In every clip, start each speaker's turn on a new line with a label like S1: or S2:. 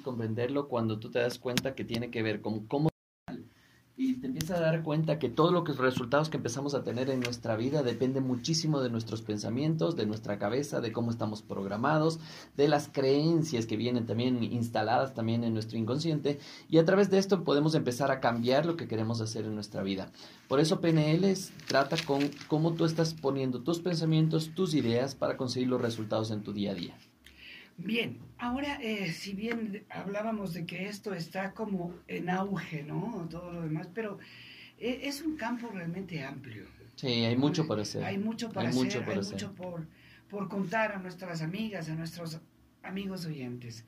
S1: comprenderlo cuando tú te das cuenta que tiene que ver con cómo y te empiezas a dar cuenta que todos los resultados que empezamos a tener en nuestra vida depende muchísimo de nuestros pensamientos, de nuestra cabeza, de cómo estamos programados, de las creencias que vienen también instaladas también en nuestro inconsciente y a través de esto podemos empezar a cambiar lo que queremos hacer en nuestra vida. Por eso PNL trata con cómo tú estás poniendo tus pensamientos, tus ideas para conseguir los resultados en tu día a día.
S2: Bien, ahora eh, si bien hablábamos de que esto está como en auge, ¿no? Todo lo demás, pero eh, es un campo realmente amplio.
S1: Sí, hay mucho por hacer.
S2: Hay mucho para hacer, mucho hay mucho por, por contar a nuestras amigas, a nuestros amigos oyentes.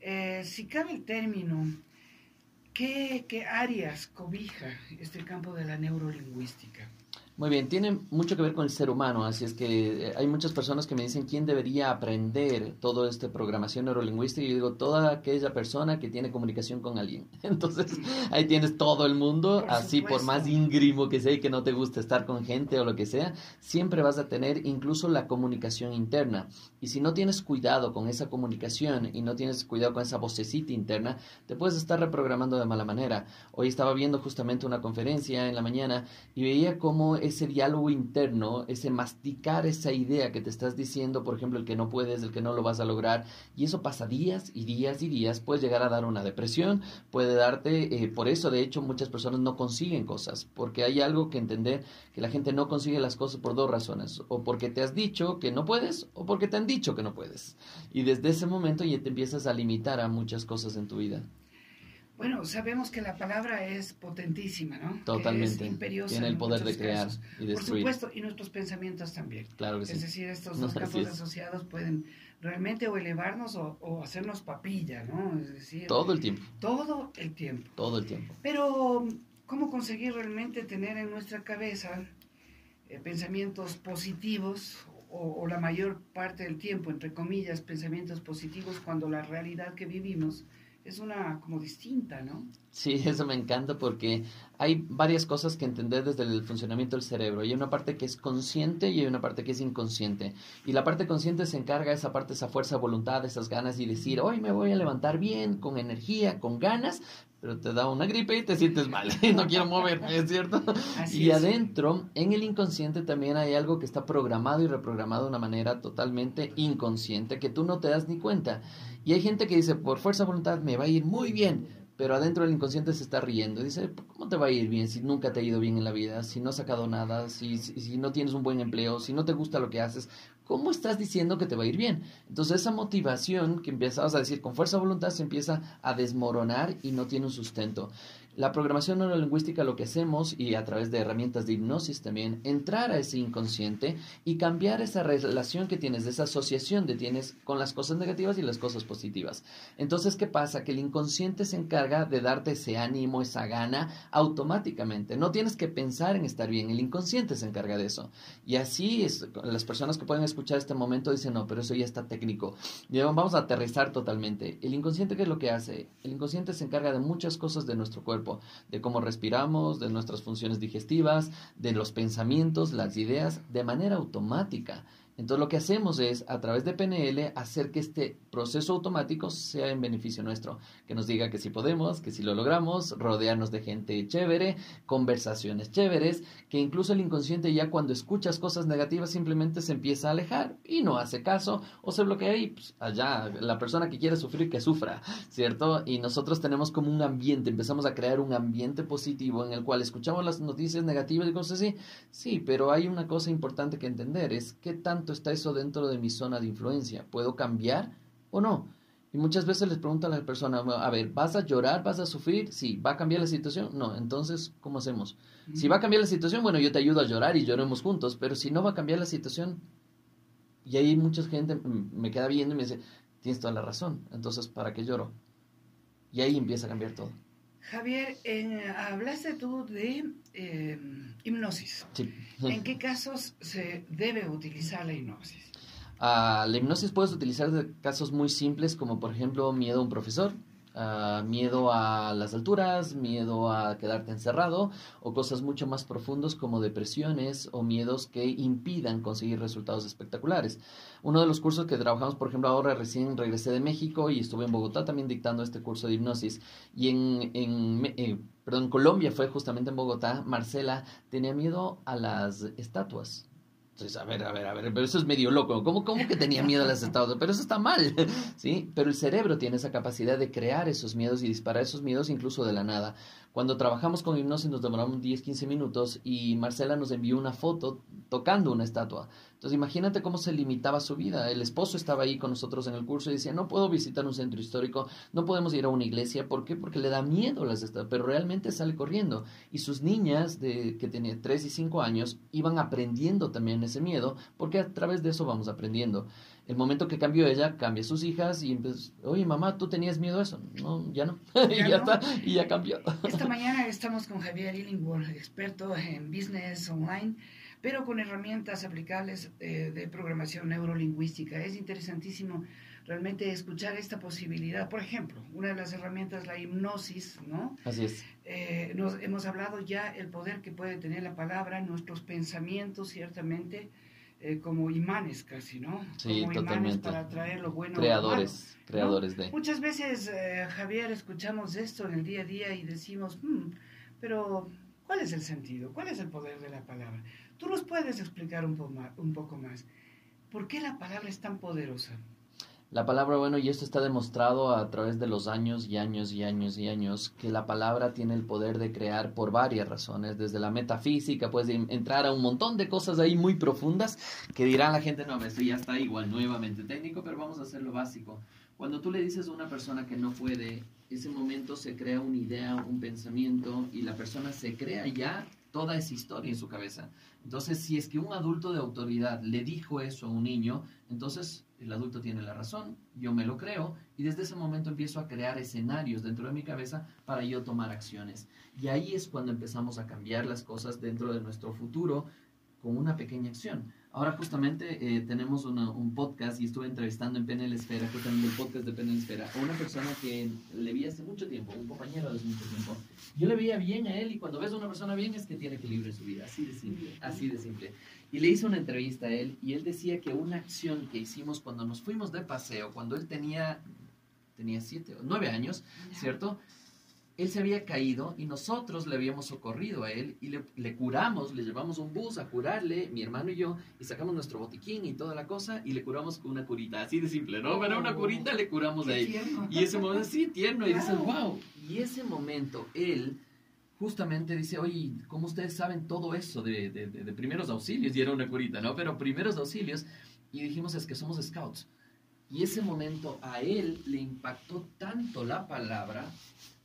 S2: Eh, si cabe el término, ¿qué, ¿qué áreas cobija este campo de la neurolingüística?
S1: Muy bien, tiene mucho que ver con el ser humano, así es que eh, hay muchas personas que me dicen quién debería aprender todo este programación neurolingüística y yo digo toda aquella persona que tiene comunicación con alguien. Entonces, ahí tienes todo el mundo, así por más íngrimo que sea y que no te guste estar con gente o lo que sea, siempre vas a tener incluso la comunicación interna. Y si no tienes cuidado con esa comunicación y no tienes cuidado con esa vocecita interna, te puedes estar reprogramando de mala manera. Hoy estaba viendo justamente una conferencia en la mañana y veía cómo ese diálogo interno, ese masticar esa idea que te estás diciendo, por ejemplo, el que no puedes, el que no lo vas a lograr, y eso pasa días y días y días, puede llegar a dar una depresión, puede darte, eh, por eso de hecho muchas personas no consiguen cosas, porque hay algo que entender, que la gente no consigue las cosas por dos razones, o porque te has dicho que no puedes, o porque te han dicho que no puedes. Y desde ese momento ya te empiezas a limitar a muchas cosas en tu vida.
S2: Bueno, sabemos que la palabra es potentísima, ¿no?
S1: Totalmente. Tiene el poder de crear y destruir.
S2: Por supuesto, y nuestros pensamientos también.
S1: Claro que
S2: sí. Es decir, estos dos campos asociados pueden realmente o elevarnos o, hacernos papilla, ¿no? Es decir...
S1: Todo el tiempo.
S2: Todo el tiempo.
S1: Todo el tiempo.
S2: Pero, ¿cómo conseguir realmente tener en nuestra cabeza eh, pensamientos positivos o, o la mayor parte del tiempo, entre comillas, pensamientos positivos cuando la realidad que vivimos es una como distinta, ¿no?
S1: Sí, eso me encanta porque hay varias cosas que entender desde el funcionamiento del cerebro. hay una parte que es consciente y hay una parte que es inconsciente. Y la parte consciente se encarga de esa parte, esa fuerza voluntad, esas ganas y decir, hoy me voy a levantar bien, con energía, con ganas, pero te da una gripe y te sientes mal y no quiero moverme, ¿es cierto? y adentro, en el inconsciente también hay algo que está programado y reprogramado de una manera totalmente inconsciente que tú no te das ni cuenta. Y hay gente que dice, por fuerza de voluntad me va a ir muy bien, pero adentro del inconsciente se está riendo. Dice, ¿cómo te va a ir bien si nunca te ha ido bien en la vida, si no has sacado nada, si, si, no tienes un buen empleo, si no te gusta lo que haces? ¿Cómo estás diciendo que te va a ir bien? Entonces esa motivación que empezabas a decir con fuerza de voluntad se empieza a desmoronar y no tiene un sustento. La programación neurolingüística lo que hacemos, y a través de herramientas de hipnosis también, entrar a ese inconsciente y cambiar esa relación que tienes, esa asociación que tienes con las cosas negativas y las cosas positivas. Entonces, ¿qué pasa? Que el inconsciente se encarga de darte ese ánimo, esa gana, automáticamente. No tienes que pensar en estar bien, el inconsciente se encarga de eso. Y así las personas que pueden escuchar este momento dicen, no, pero eso ya está técnico. Y vamos a aterrizar totalmente. El inconsciente, ¿qué es lo que hace? El inconsciente se encarga de muchas cosas de nuestro cuerpo de cómo respiramos, de nuestras funciones digestivas, de los pensamientos, las ideas, de manera automática. Entonces lo que hacemos es, a través de PNL, hacer que este proceso automático sea en beneficio nuestro, que nos diga que si podemos, que si lo logramos, rodearnos de gente chévere, conversaciones chéveres, que incluso el inconsciente ya cuando escuchas cosas negativas simplemente se empieza a alejar y no hace caso o se bloquea y pues, allá la persona que quiere sufrir que sufra, ¿cierto? Y nosotros tenemos como un ambiente, empezamos a crear un ambiente positivo en el cual escuchamos las noticias negativas y cosas así, sí, pero hay una cosa importante que entender, es qué tanto está eso dentro de mi zona de influencia? ¿Puedo cambiar o no? Y muchas veces les preguntan a la persona, a ver, ¿vas a llorar? ¿Vas a sufrir? Sí, ¿va a cambiar la situación? No, entonces, ¿cómo hacemos? Si va a cambiar la situación, bueno, yo te ayudo a llorar y lloremos juntos, pero si no va a cambiar la situación, y ahí mucha gente me queda viendo y me dice, tienes toda la razón, entonces, ¿para qué lloro? Y ahí empieza a cambiar todo.
S2: Javier, en, hablaste tú de eh, hipnosis.
S1: Sí.
S2: ¿En qué casos se debe utilizar la hipnosis?
S1: Ah, la hipnosis puedes utilizar en casos muy simples como por ejemplo miedo a un profesor, Ah, miedo a las alturas, miedo a quedarte encerrado o cosas mucho más profundos como depresiones o miedos que impidan conseguir resultados espectaculares. Uno de los cursos que trabajamos, por ejemplo, ahora recién regresé de México y estuve en Bogotá también dictando este curso de hipnosis. Y en, eh, perdón, Colombia fue justamente en Bogotá, Marcela tenía miedo a las estatuas entonces, a ver, a ver, a ver, pero eso es medio loco. ¿Cómo, cómo que tenía miedo a las estatuas? Pero eso está mal, ¿sí? Pero el cerebro tiene esa capacidad de crear esos miedos y disparar esos miedos incluso de la nada. Cuando trabajamos con hipnosis nos demoramos 10, 15 minutos y Marcela nos envió una foto tocando una estatua. Entonces imagínate cómo se limitaba su vida. El esposo estaba ahí con nosotros en el curso y decía, no puedo visitar un centro histórico, no podemos ir a una iglesia. ¿Por qué? Porque le da miedo las estatuas, pero realmente sale corriendo. Y sus niñas, de, que tenían 3 y 5 años, iban aprendiendo también ese miedo, porque a través de eso vamos aprendiendo. El momento que cambió ella, cambia sus hijas y empezó, oye mamá, ¿tú tenías miedo a eso? No, ya no. y ya está, y ya cambió.
S2: Esta mañana estamos con Javier Illingworth, experto en business online pero con herramientas aplicables eh, de programación neurolingüística. Es interesantísimo realmente escuchar esta posibilidad. Por ejemplo, una de las herramientas, la hipnosis, ¿no?
S1: Así es.
S2: Eh, nos, hemos hablado ya el poder que puede tener la palabra, nuestros pensamientos, ciertamente, eh, como imanes casi, ¿no?
S1: Sí, como totalmente.
S2: para atraer lo bueno.
S1: Creadores, creadores de.
S2: Muchas veces, Javier, escuchamos esto en el día a día y decimos, hmm, pero ¿cuál es el sentido? ¿Cuál es el poder de la palabra? Tú nos puedes explicar un, un poco más. ¿Por qué la palabra es tan poderosa?
S1: La palabra, bueno, y esto está demostrado a través de los años y años y años y años, que la palabra tiene el poder de crear por varias razones, desde la metafísica, puedes entrar a un montón de cosas ahí muy profundas que dirán la gente, no, esto ya está igual, nuevamente técnico, pero vamos a hacer lo básico. Cuando tú le dices a una persona que no puede, ese momento se crea una idea, un pensamiento, y la persona se crea ya toda esa historia en su cabeza. Entonces, si es que un adulto de autoridad le dijo eso a un niño, entonces el adulto tiene la razón, yo me lo creo y desde ese momento empiezo a crear escenarios dentro de mi cabeza para yo tomar acciones. Y ahí es cuando empezamos a cambiar las cosas dentro de nuestro futuro con una pequeña acción. Ahora justamente eh, tenemos un podcast y estuve entrevistando en PNL Esfera, justamente el podcast de PNL Esfera, a una persona que le vi hace mucho tiempo, un compañero de hace mucho tiempo. Yo le veía bien a él y cuando ves a una persona bien es que tiene equilibrio en su vida, así de simple, así de simple. Y le hice una entrevista a él y él decía que una acción que hicimos cuando nos fuimos de paseo, cuando él tenía, tenía siete o nueve años, ¿cierto? Él se había caído y nosotros le habíamos socorrido a él y le, curamos, le llevamos un bus a curarle, mi hermano y yo, y sacamos nuestro botiquín y toda la cosa y le curamos con una curita, así de simple, ¿no? Pero una curita le curamos a él. Y ese momento, sí, tierno, y dices, wow. Y ese momento, él justamente dice, oye, ¿cómo ustedes saben todo eso de, de, de primeros auxilios? Y era una curita, ¿no? Pero primeros auxilios, y dijimos, es que somos scouts. Y ese momento a él le impactó tanto la palabra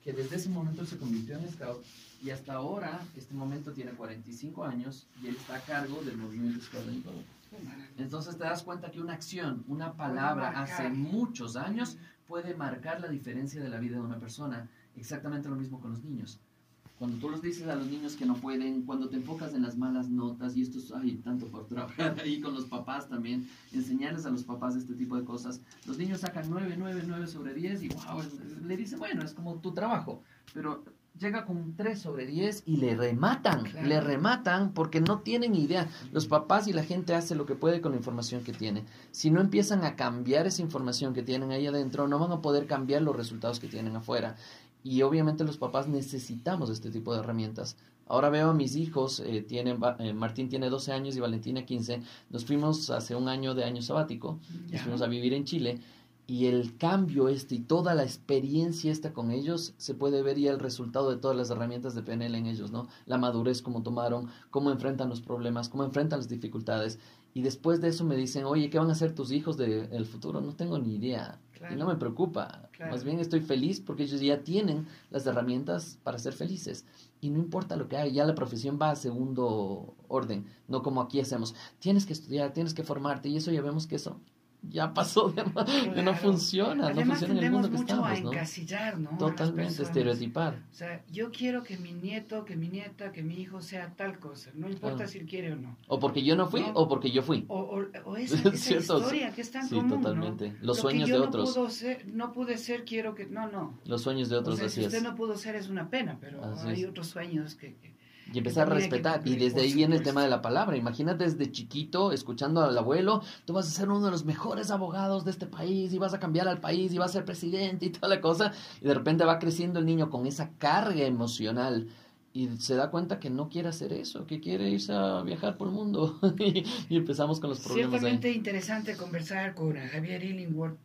S1: que desde ese momento se convirtió en scout y hasta ahora, este momento tiene 45 años y él está a cargo del movimiento scout en todo. Entonces te das cuenta que una acción, una palabra hace muchos años puede marcar la diferencia de la vida de una persona. Exactamente lo mismo con los niños. Cuando tú los dices a los niños que no pueden, cuando te enfocas en las malas notas, y esto es, ay, tanto por trabajar ahí con los papás también, enseñarles a los papás este tipo de cosas, los niños sacan 9, 9, 9 sobre 10 y wow, le dicen, bueno, es como tu trabajo, pero llega con 3 sobre 10 y le rematan, le rematan porque no tienen idea. Los papás y la gente hace lo que puede con la información que tiene. Si no empiezan a cambiar esa información que tienen ahí adentro, no van a poder cambiar los resultados que tienen afuera. Y obviamente los papás necesitamos este tipo de herramientas. Ahora veo a mis hijos, eh, tienen, eh, Martín tiene 12 años y Valentina 15. Nos fuimos hace un año de año sabático, nos fuimos a vivir en Chile y el cambio este y toda la experiencia esta con ellos se puede ver ya el resultado de todas las herramientas de PNL en ellos, ¿no? La madurez, cómo tomaron, cómo enfrentan los problemas, cómo enfrentan las dificultades. Y después de eso me dicen, oye, ¿qué van a hacer tus hijos del el futuro? No tengo ni idea. Y no me preocupa. Más bien estoy feliz porque ellos ya tienen las herramientas para ser felices. Y no importa lo que haga, ya la profesión va a segundo orden. No como aquí hacemos. Tienes que estudiar, tienes que formarte. Y eso ya vemos que eso ya pasó de, que no funciona,
S2: Además,
S1: no funciona en el mundo que
S2: mucho
S1: estamos,
S2: a encasillar, ¿no?
S1: Totalmente, estereotipar.
S2: O sea, yo quiero que mi nieto, que mi nieta, que mi hijo sea tal cosa, no importa
S1: Claro.
S2: si él quiere o no.
S1: O porque yo no fui
S2: No.
S1: o porque yo fui.
S2: O, o, o esa, esa
S1: Cierto,
S2: historia que es tan
S1: sí,
S2: común, ¿no?
S1: totalmente. Los
S2: Lo
S1: sueños
S2: que yo
S1: de
S2: no
S1: otros.
S2: pudo ser- no pude ser, quiero que... No, no.
S1: Los sueños de
S2: O
S1: otros,
S2: sea,
S1: así
S2: si usted
S1: es.
S2: no pudo ser es una pena, pero
S1: Así
S2: hay
S1: es.
S2: otros sueños que... que-
S1: Y empezar a
S2: que
S1: respetar. Y desde ahí viene el tema de la palabra. Imagínate desde chiquito, escuchando al abuelo, tú vas a ser uno de los mejores abogados de este país y vas a cambiar al país y vas a ser presidente y toda la cosa. Y de repente va creciendo el niño con esa carga emocional. Y se da cuenta que no quiere hacer eso, que quiere irse a viajar por el mundo. y, empezamos con los problemas
S2: Ciertamente
S1: ahí.
S2: interesante conversar con eh, Javier Illingworth.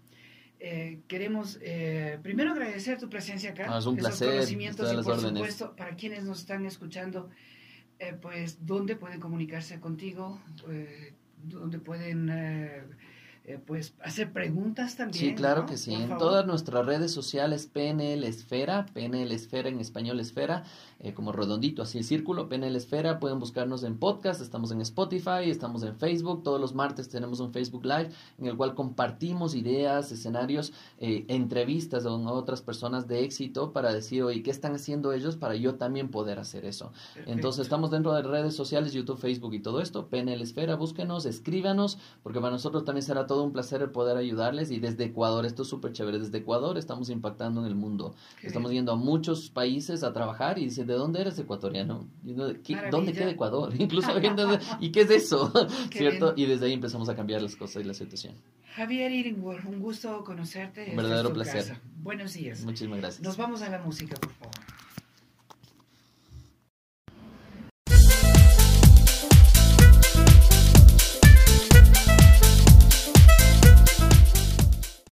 S2: Eh, queremos eh, primero agradecer tu presencia acá.
S1: Ah, es un
S2: esos
S1: placer,
S2: conocimientos y por
S1: órdenes.
S2: supuesto, para quienes nos están escuchando, eh, pues, ¿dónde pueden comunicarse contigo? Eh, ¿Dónde pueden, eh, pues, hacer preguntas también?
S1: Sí, claro
S2: ¿no?
S1: que sí.
S2: Por
S1: En
S2: favor.
S1: todas nuestras redes sociales, PNL Esfera, PNL Esfera en español Esfera, eh, como redondito, así el círculo, PNL Esfera. Pueden buscarnos en podcast, estamos en Spotify, estamos en Facebook. Todos los martes tenemos un Facebook Live en el cual compartimos ideas, escenarios, eh, entrevistas con otras personas de éxito para decir, oye, ¿qué están haciendo ellos para yo también poder hacer eso?
S2: Perfecto.
S1: Entonces estamos dentro de redes sociales, YouTube, Facebook y todo esto. PNL Esfera, búsquenos, escríbanos, porque para nosotros también será todo un placer el poder ayudarles. Y desde Ecuador, esto es súper chévere, desde Ecuador estamos impactando en el mundo.
S2: Qué
S1: estamos
S2: bien.
S1: yendo a muchos países a trabajar y dicen, ¿de dónde eres ecuatoriano? Y uno, ¿qué-
S2: Maravilla.
S1: ¿Dónde queda Ecuador? Incluso ¿y qué es eso?
S2: Qué
S1: ¿Cierto?
S2: bien.
S1: Y desde ahí empezamos a cambiar las cosas y la situación.
S2: Javier Illingworth, un gusto conocerte.
S1: Un
S2: Esta es
S1: verdadero placer.
S2: casa. Buenos días.
S1: Muchísimas gracias.
S2: Nos vamos a la música, por favor.